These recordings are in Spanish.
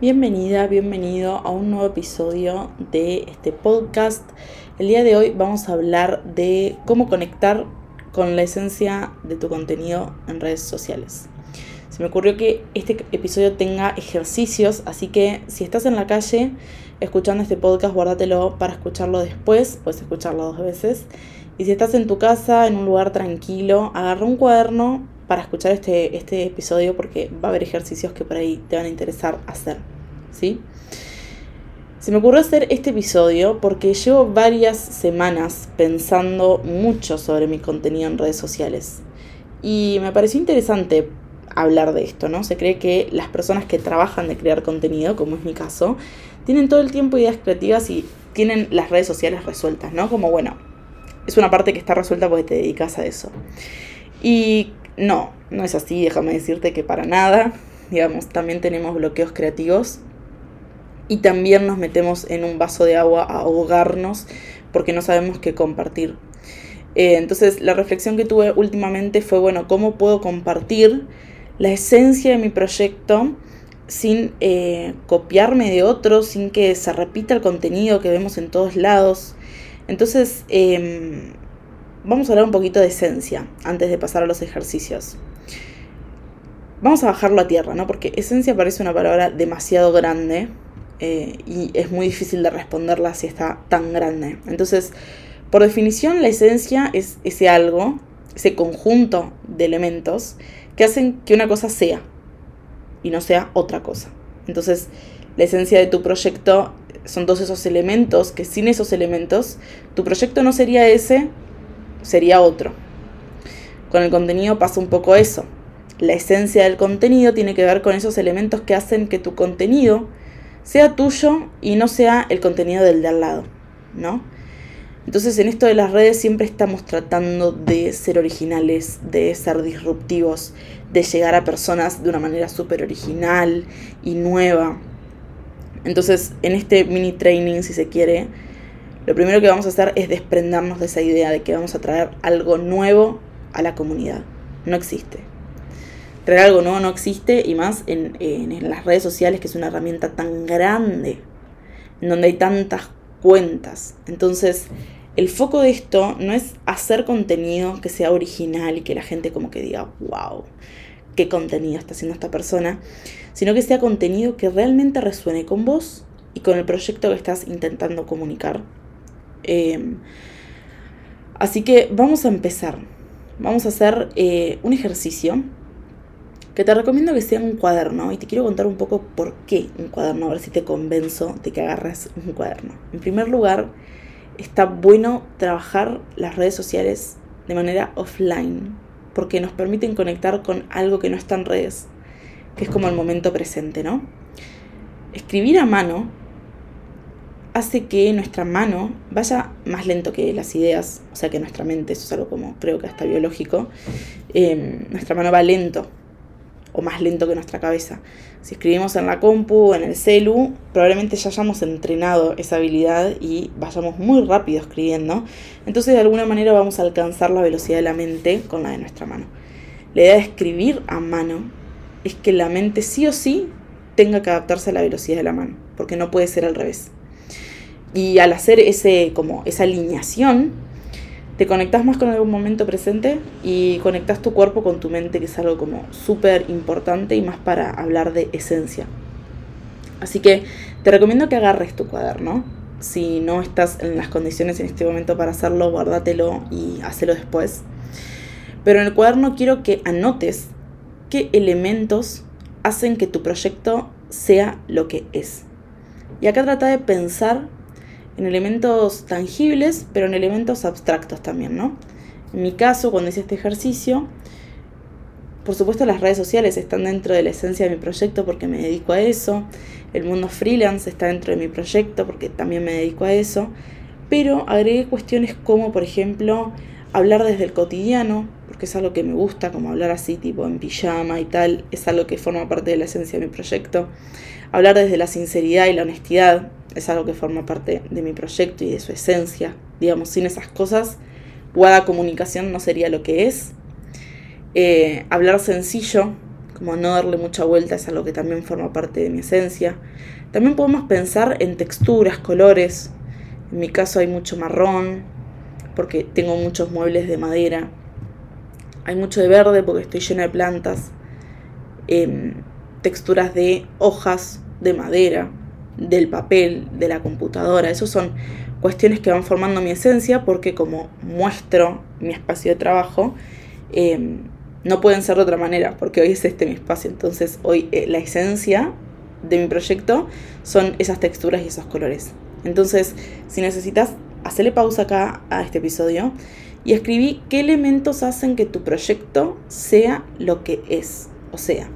Bienvenida, bienvenido a un nuevo episodio de este podcast. El día de hoy vamos a hablar de cómo conectar con la esencia de tu contenido en redes sociales. Se me ocurrió que este episodio tenga ejercicios, así que si estás en la calle escuchando este podcast, guárdatelo para escucharlo después, puedes escucharlo dos veces. Y si estás en tu casa, en un lugar tranquilo, agarra un cuaderno para escuchar este, este episodio porque va a haber ejercicios que por ahí te van a interesar hacer. ¿Sí? Se me ocurrió hacer este episodio porque llevo varias semanas pensando mucho sobre mi contenido en redes sociales. Y me pareció interesante hablar de esto, ¿no? Se cree que las personas que trabajan de crear contenido, como es mi caso, tienen todo el tiempo ideas creativas y tienen las redes sociales resueltas, ¿no? Como, bueno, es una parte que está resuelta porque te dedicas a eso. Y no, no es así, déjame decirte que para nada. Digamos, también tenemos bloqueos creativos y también nos metemos en un vaso de agua a ahogarnos porque no sabemos qué compartir. Eh, entonces la reflexión que tuve últimamente fue, bueno, ¿cómo puedo compartir la esencia de mi proyecto sin eh, copiarme de otros, sin que se repita el contenido que vemos en todos lados? Entonces, em, vamos a hablar un poquito de esencia antes de pasar a los ejercicios. Vamos a bajarlo a tierra, ¿no? Porque esencia parece una palabra demasiado grande eh, y es muy difícil de responderla si está tan grande. Entonces, por definición, la esencia es ese algo, ese conjunto de elementos que hacen que una cosa sea y no sea otra cosa. Entonces, la esencia de tu proyecto son todos esos elementos que sin esos elementos tu proyecto no sería ese sería otro. Con el contenido pasa un poco eso. La esencia del contenido tiene que ver con esos elementos que hacen que tu contenido sea tuyo y no sea el contenido del de al lado, ¿no? Entonces en esto de las redes siempre estamos tratando de ser originales, de ser disruptivos, de llegar a personas de una manera súper original y nueva. Entonces en este mini training, si se quiere, lo primero que vamos a hacer es desprendernos de esa idea de que vamos a traer algo nuevo a la comunidad. No existe. Traer algo nuevo no existe y más en, las redes sociales que es una herramienta tan grande, en donde hay tantas cuentas. Entonces, el foco de esto no es hacer contenido que sea original y que la gente como que diga, wow, qué contenido está haciendo esta persona, sino que sea contenido que realmente resuene con vos y con el proyecto que estás intentando comunicar Em, así que vamos a empezar. Vamos a hacer eh, un ejercicio que te recomiendo que sea un cuaderno y te quiero contar un poco por qué un cuaderno, a ver si te convenzo de que agarres un cuaderno. En primer lugar, está bueno trabajar las redes sociales de manera offline porque nos permiten conectar con algo que no está en redes, que es como el momento presente, ¿no? Escribir a mano hace que nuestra mano vaya más lento que las ideas, o sea que nuestra mente, eso es algo como creo que hasta biológico, em, nuestra mano va lento o más lento que nuestra cabeza. Si escribimos en la compu en el celu, probablemente ya hayamos entrenado esa habilidad y vayamos muy rápido escribiendo. Entonces de alguna manera vamos a alcanzar la velocidad de la mente con la de nuestra mano. La idea de escribir a mano es que la mente sí o sí tenga que adaptarse a la velocidad de la mano, porque no puede ser al revés. Y al hacer ese, como esa alineación, te conectas más con el momento presente y conectas tu cuerpo con tu mente, que es algo como súper importante y más para hablar de esencia. Así que te recomiendo que agarres tu cuaderno. Si no estás en las condiciones en este momento para hacerlo, guárdatelo y hacelo después. Pero en el cuaderno quiero que anotes qué elementos hacen que tu proyecto sea lo que es. Y acá trata de pensar en elementos tangibles, pero en elementos abstractos también, ¿no? En mi caso, cuando hice este ejercicio, por supuesto las redes sociales están dentro de la esencia de mi proyecto porque me dedico a eso, el mundo freelance está dentro de mi proyecto porque también me dedico a eso, pero agregué cuestiones como, por ejemplo, hablar desde el cotidiano, porque es algo que me gusta, como hablar así, tipo en pijama y tal, es algo que forma parte de la esencia de mi proyecto. Hablar desde la sinceridad y la honestidad, es algo que forma parte de mi proyecto y de su esencia. Digamos, sin esas cosas, Wada Comunicación no sería lo que es. Eh, hablar sencillo, como no darle mucha vuelta es algo que también forma parte de mi esencia. También podemos pensar en texturas, colores. En mi caso hay mucho marrón, porque tengo muchos muebles de madera. Hay mucho de verde porque estoy llena de plantas. Em, texturas de hojas de madera, del papel, de la computadora. Esos son cuestiones que van formando mi esencia porque como muestro mi espacio de trabajo, em, no pueden ser de otra manera, porque hoy es este mi espacio. Entonces hoy eh, la esencia de mi proyecto son esas texturas y esos colores. Entonces, si necesitas, hacerle pausa acá a este episodio y escribí qué elementos hacen que tu proyecto sea lo que es. O sea,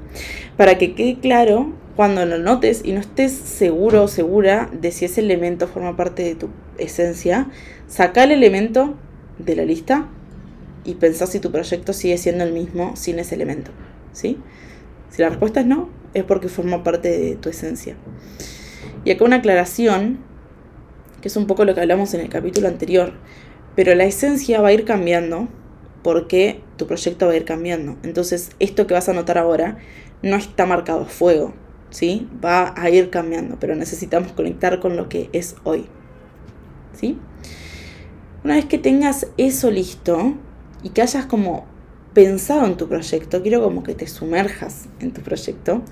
para que quede claro cuando lo notes y no estés seguro o segura de si ese elemento forma parte de tu esencia, saca el elemento de la lista y pensá si tu proyecto sigue siendo el mismo sin ese elemento. ¿sí? Si la respuesta es no, es porque forma parte de tu esencia. Y acá una aclaración, que es un poco lo que hablamos en el capítulo anterior, pero la esencia va a ir cambiando porque tu proyecto va a ir cambiando. Entonces, esto que vas a notar ahora no está marcado fuego, ¿sí? Va a ir cambiando, pero necesitamos conectar con lo que es hoy. ¿Sí? Una vez que tengas eso listo y que hayas como pensado en tu proyecto, quiero como que te sumerjas en tu proyecto,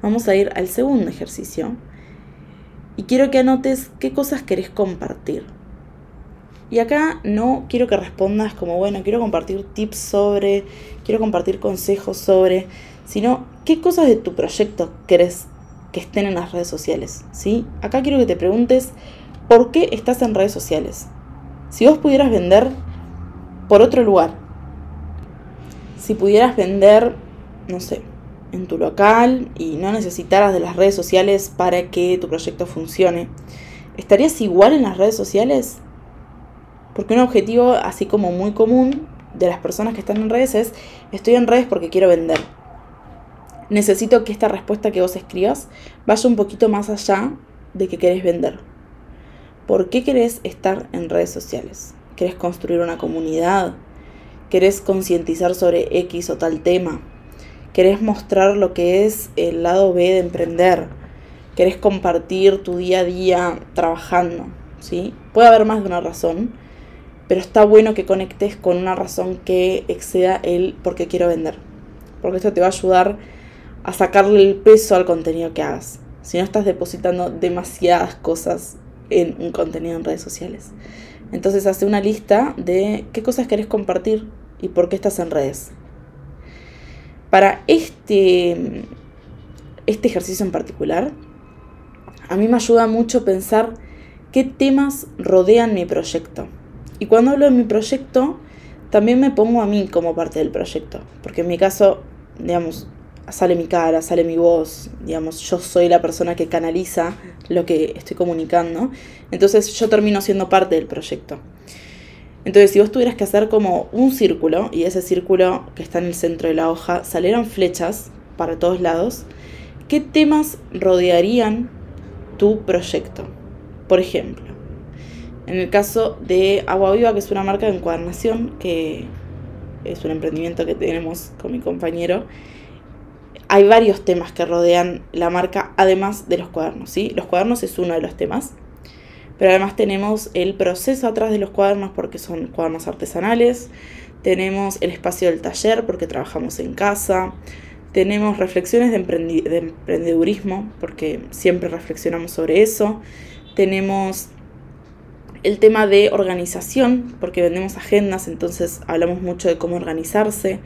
vamos a ir al segundo ejercicio y quiero que anotes qué cosas querés compartir. Y acá no quiero que respondas como, bueno, quiero compartir tips sobre, quiero compartir consejos sobre, sino qué cosas de tu proyecto querés que estén en las redes sociales, ¿sí? Acá quiero que te preguntes por qué estás en redes sociales. Si vos pudieras vender por otro lugar, si pudieras vender, no sé, en tu local y no necesitaras de las redes sociales para que tu proyecto funcione, ¿estarías igual en las redes sociales? Porque un objetivo así como muy común de las personas que están en redes es, estoy en redes porque quiero vender. Necesito que esta respuesta que vos escribas vaya un poquito más allá de que querés vender. ¿Por qué querés estar en redes sociales? ¿Querés construir una comunidad? ¿Querés concientizar sobre X o tal tema? ¿Querés mostrar lo que es el lado B de emprender? ¿Querés compartir tu día a día trabajando? ¿Sí? Puede haber más de una razón, pero está bueno que conectes con una razón que exceda el por qué quiero vender. Porque esto te va a ayudar a sacarle el peso al contenido que hagas. Si no estás depositando demasiadas cosas en un contenido en redes sociales. Entonces hace una lista de qué cosas querés compartir y por qué estás en redes. Para este, este ejercicio en particular, a mí me ayuda mucho pensar qué temas rodean mi proyecto. Y cuando hablo de mi proyecto, también me pongo a mí como parte del proyecto. Porque en mi caso, digamos, sale mi cara, sale mi voz, digamos, yo soy la persona que canaliza lo que estoy comunicando. Entonces yo termino siendo parte del proyecto. Entonces, si vos tuvieras que hacer como un círculo, y ese círculo que está en el centro de la hoja salieran flechas para todos lados, ¿qué temas rodearían tu proyecto? Por ejemplo, en el caso de Agua Viva, que es una marca de encuadernación, que es un emprendimiento que tenemos con mi compañero, hay varios temas que rodean la marca, además de los cuadernos, ¿sí? Los cuadernos es uno de los temas, pero además tenemos el proceso atrás de los cuadernos porque son cuadernos artesanales, tenemos el espacio del taller porque trabajamos en casa, tenemos reflexiones de, de emprendedurismo porque siempre reflexionamos sobre eso, tenemos el tema de organización, porque vendemos agendas, entonces hablamos mucho de cómo organizarse.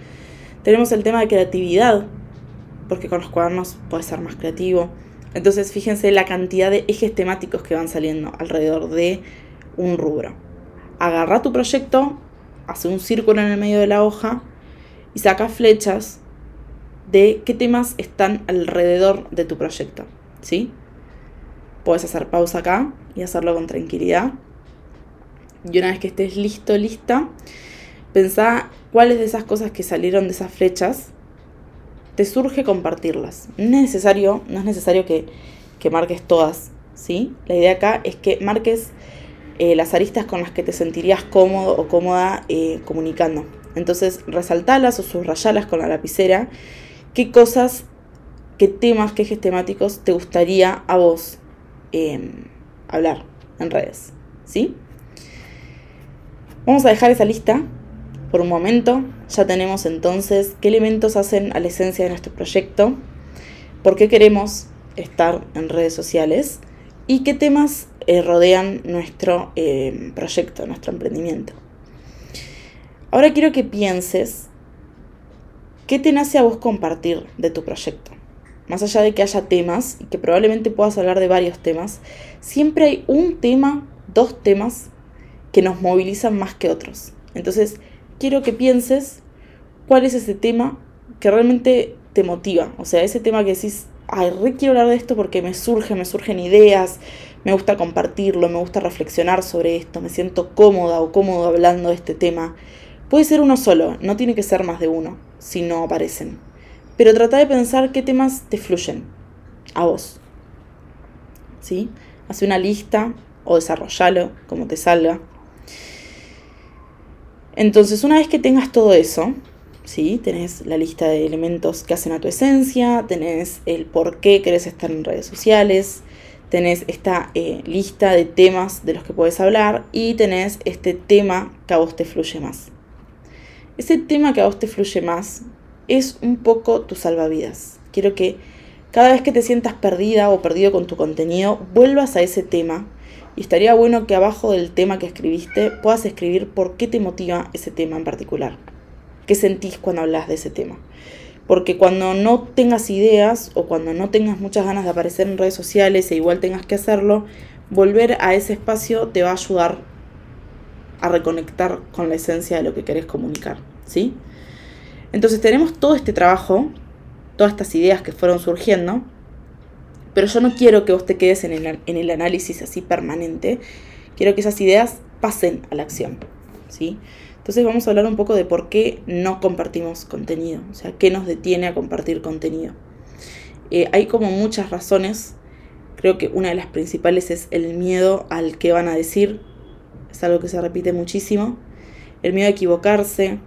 Tenemos el tema de creatividad, porque con los cuadernos puede ser más creativo. Entonces fíjense la cantidad de ejes temáticos que van saliendo alrededor de un rubro. Agarra tu proyecto, hace un círculo en el medio de la hoja y saca flechas de qué temas están alrededor de tu proyecto. ¿Sí? Puedes hacer pausa acá y hacerlo con tranquilidad. Y una vez que estés listo, lista, pensá cuáles de esas cosas que salieron de esas flechas te surge compartirlas. No es necesario, no es necesario que, marques todas, ¿sí? La idea acá es que marques eh, las aristas con las que te sentirías cómodo o cómoda eh, comunicando. Entonces resaltalas o subrayalas con la lapicera, qué cosas, qué temas, qué ejes temáticos te gustaría a vos em, hablar en redes. ¿Sí? Vamos a dejar esa lista por un momento. Ya tenemos entonces qué elementos hacen a la esencia de nuestro proyecto, por qué queremos estar en redes sociales y qué temas eh, rodean nuestro em, proyecto, nuestro emprendimiento. Ahora quiero que pienses qué te nace a vos compartir de tu proyecto. Más allá de que haya temas y que probablemente puedas hablar de varios temas, siempre hay un tema, dos temas que nos movilizan más que otros. Entonces, quiero que pienses cuál es ese tema que realmente te motiva. O sea, ese tema que decís, ay, re quiero hablar de esto porque me surge, me surgen ideas, me gusta compartirlo, me gusta reflexionar sobre esto, me siento cómoda o cómodo hablando de este tema. Puede ser uno solo, no tiene que ser más de uno, si no aparecen. Pero trata de pensar qué temas te fluyen a vos. ¿Sí? Hace una lista o desarrollalo como te salga. Entonces, una vez que tengas todo eso, ¿sí? Tenés la lista de elementos que hacen a tu esencia, tenés el por qué querés estar en redes sociales, tenés esta eh, lista de temas de los que puedes hablar y tenés este tema que a vos te fluye más. Ese tema que a vos te fluye más es un poco tu salvavidas. Quiero que cada vez que te sientas perdida o perdido con tu contenido, vuelvas a ese tema. Y estaría bueno que abajo del tema que escribiste puedas escribir por qué te motiva ese tema en particular. ¿Qué sentís cuando hablas de ese tema? Porque cuando no tengas ideas o cuando no tengas muchas ganas de aparecer en redes sociales e igual tengas que hacerlo, volver a ese espacio te va a ayudar a reconectar con la esencia de lo que querés comunicar, ¿sí? Entonces tenemos todo este trabajo, todas estas ideas que fueron surgiendo, pero yo no quiero que vos te quedes en el, en el análisis así permanente, quiero que esas ideas pasen a la acción, ¿sí? Entonces vamos a hablar un poco de por qué no compartimos contenido, o sea, qué nos detiene a compartir contenido. Eh, hay como muchas razones, creo que una de las principales es el miedo al que van a decir, es algo que se repite muchísimo, el miedo a equivocarse,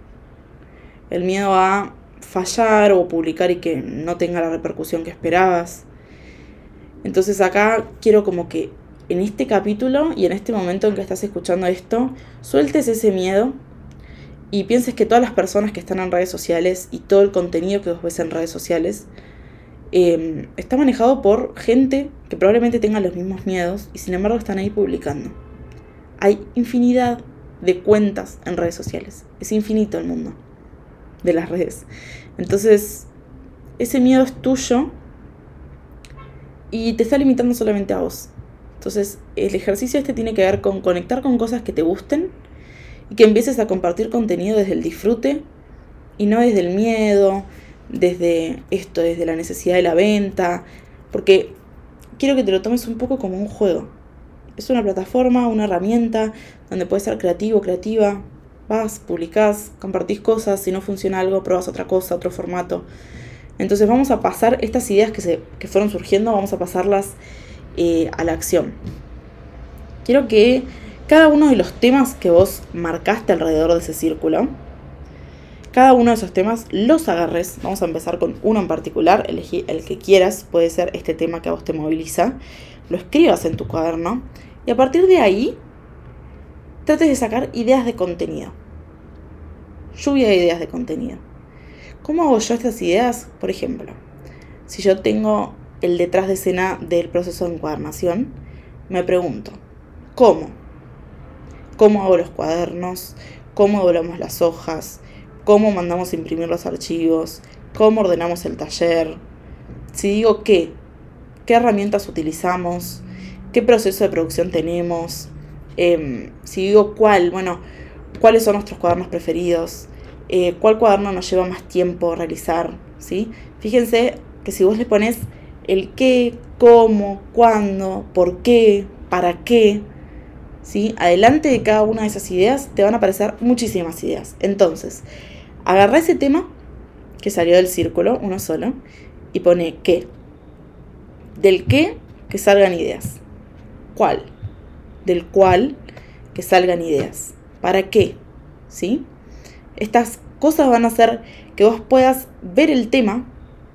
el miedo a fallar o publicar y que no tenga la repercusión que esperabas. Entonces acá quiero como que en este capítulo y en este momento en que estás escuchando esto, sueltes ese miedo y pienses que todas las personas que están en redes sociales y todo el contenido que vos ves en redes sociales em, está manejado por gente que probablemente tenga los mismos miedos y sin embargo están ahí publicando. Hay infinidad de cuentas en redes sociales. Es infinito el mundo de las redes. Entonces, ese miedo es tuyo y te está limitando solamente a vos. Entonces, el ejercicio este tiene que ver con conectar con cosas que te gusten y que empieces a compartir contenido desde el disfrute y no desde el miedo, desde esto, desde la necesidad de la venta, porque quiero que te lo tomes un poco como un juego es una plataforma, una herramienta donde puedes ser creativo, creativa. Vas, publicás, compartís cosas, si no funciona algo, pruebas otra cosa, otro formato. Entonces vamos a pasar estas ideas que, se, que fueron surgiendo, vamos a pasarlas eh, a la acción. Quiero que cada uno de los temas que vos marcaste alrededor de ese círculo, cada uno de esos temas los agarres. Vamos a empezar con uno en particular, elegí el que quieras, puede ser este tema que a vos te moviliza. Lo escribas en tu cuaderno y a partir de ahí, trates de sacar ideas de contenido. Lluvia de ideas de contenido. ¿Cómo hago yo estas ideas? Por ejemplo, si yo tengo el detrás de escena del proceso de encuadernación, me pregunto, ¿cómo? ¿Cómo hago los cuadernos? ¿Cómo doblamos las hojas? ¿Cómo mandamos a imprimir los archivos? ¿Cómo ordenamos el taller? Si digo qué, ¿qué herramientas utilizamos? qué proceso de producción tenemos, em, si digo cuál, bueno, cuáles son nuestros cuadernos preferidos, eh, cuál cuaderno nos lleva más tiempo realizar, ¿sí? Fíjense que si vos le pones el qué, cómo, cuándo, por qué, para qué, ¿sí? Adelante de cada una de esas ideas te van a aparecer muchísimas ideas. Entonces, agarra ese tema que salió del círculo, uno solo, y pone qué. Del qué que salgan ideas cuál, del cual que salgan ideas. ¿Para qué? ¿Sí? Estas cosas van a hacer que vos puedas ver el tema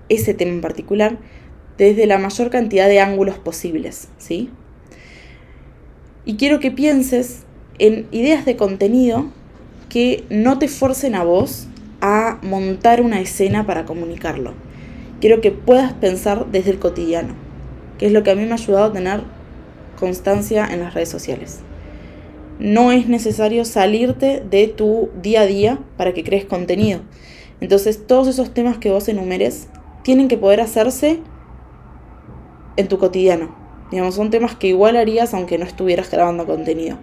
ese tema en particular desde la mayor cantidad de ángulos posibles, ¿sí? Y quiero que pienses en ideas de contenido que no te forcen a vos a montar una escena para comunicarlo. Quiero que puedas pensar desde el cotidiano, que es lo que a mí me ha ayudado a tener constancia en las redes sociales. No es necesario salirte de tu día a día para que crees contenido. Entonces todos esos temas que vos enumeres tienen que poder hacerse en tu cotidiano. Digamos, son temas que igual harías aunque no estuvieras grabando contenido.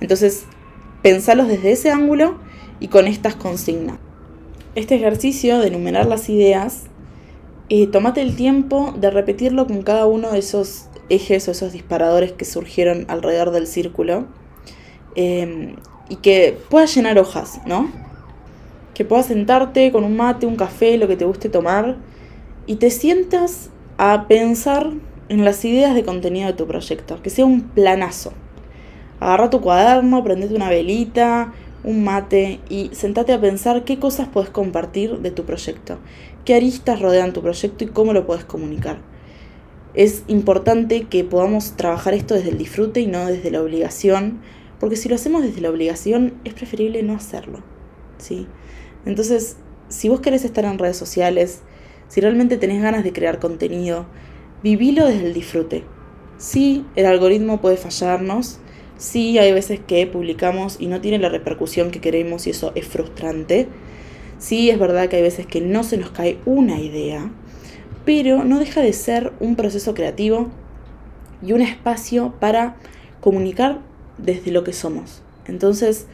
Entonces, pensalos desde ese ángulo y con estas consignas. Este ejercicio de enumerar las ideas, eh, tomate el tiempo de repetirlo con cada uno de esos ejes o esos disparadores que surgieron alrededor del círculo em, y que puedas llenar hojas, ¿no? Que puedas sentarte con un mate, un café, lo que te guste tomar y te sientas a pensar en las ideas de contenido de tu proyecto, que sea un planazo. Agarra tu cuaderno, prendete una velita, un mate y sentate a pensar qué cosas puedes compartir de tu proyecto, qué aristas rodean tu proyecto y cómo lo puedes comunicar. Es importante que podamos trabajar esto desde el disfrute y no desde la obligación, porque si lo hacemos desde la obligación es preferible no hacerlo. ¿sí? Entonces, si vos querés estar en redes sociales, si realmente tenés ganas de crear contenido, vivilo desde el disfrute. Sí, el algoritmo puede fallarnos, sí hay veces que publicamos y no tiene la repercusión que queremos y eso es frustrante. Sí, es verdad que hay veces que no se nos cae una idea, pero no deja de ser un proceso creativo y un espacio para comunicar desde lo que somos. Entonces,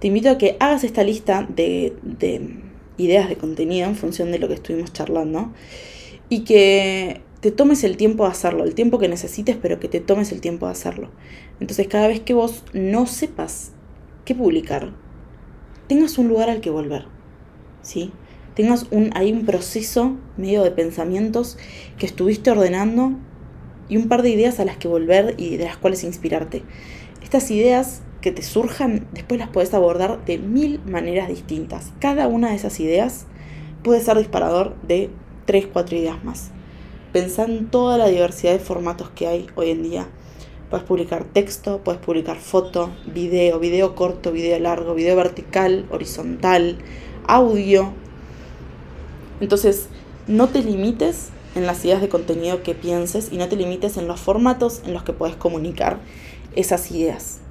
te invito a que hagas esta lista de, de ideas de contenido en función de lo que estuvimos charlando y que te tomes el tiempo de hacerlo, el tiempo que necesites, pero que te tomes el tiempo de hacerlo. Entonces, cada vez que vos no sepas qué publicar, tengas un lugar al que volver, ¿sí? Tengas un, ahí un proceso medio de pensamientos que estuviste ordenando y un par de ideas a las que volver y de las cuales inspirarte. Estas ideas que te surjan, después las puedes abordar de mil maneras distintas. Cada una de esas ideas puede ser disparador de tres, cuatro ideas más. Pensá en toda la diversidad de formatos que hay hoy en día. Puedes publicar texto, puedes publicar foto, video, video corto, video largo, video vertical, horizontal, audio. Entonces, no te limites en las ideas de contenido que pienses y no te limites en los formatos en los que puedes comunicar esas ideas.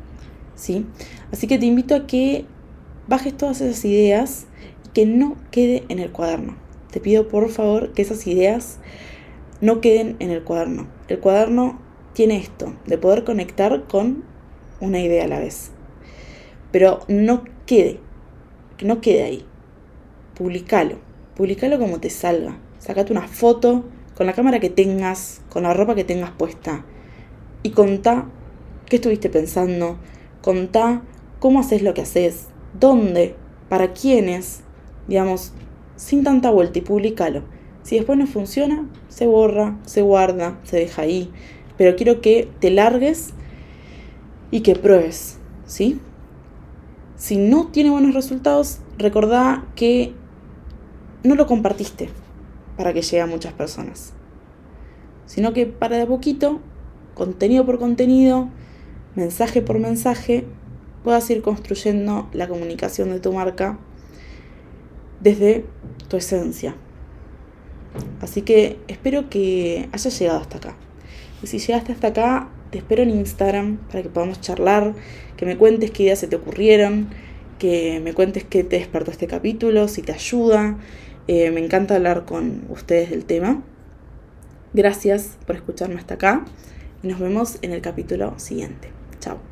¿sí? Así que te invito a que bajes todas esas ideas y que no quede en el cuaderno. Te pido por favor que esas ideas no queden en el cuaderno. El cuaderno tiene esto, de poder conectar con una idea a la vez. Pero no quede, que no quede ahí. Publicalo, publicalo como te salga. Sacate una foto con la cámara que tengas, con la ropa que tengas puesta y contá qué estuviste pensando, contá cómo haces lo que haces, dónde, para quiénes, digamos, sin tanta vuelta y publicalo. Si después no funciona, se borra, se guarda, se deja ahí. Pero quiero que te largues y que pruebes, ¿sí? Si no tiene buenos resultados, recordá que no lo compartiste para que llegue a muchas personas. Sino que para de poquito, contenido por contenido, mensaje por mensaje, puedas ir construyendo la comunicación de tu marca desde tu esencia. Así que espero que hayas llegado hasta acá. Y si llegaste hasta acá, te espero en Instagram para que podamos charlar, que me cuentes qué ideas se te ocurrieron, que me cuentes qué te despertó este capítulo, si te ayuda. Eh, me encanta hablar con ustedes del tema. Gracias por escucharme hasta acá y nos vemos en el capítulo siguiente. Tchau!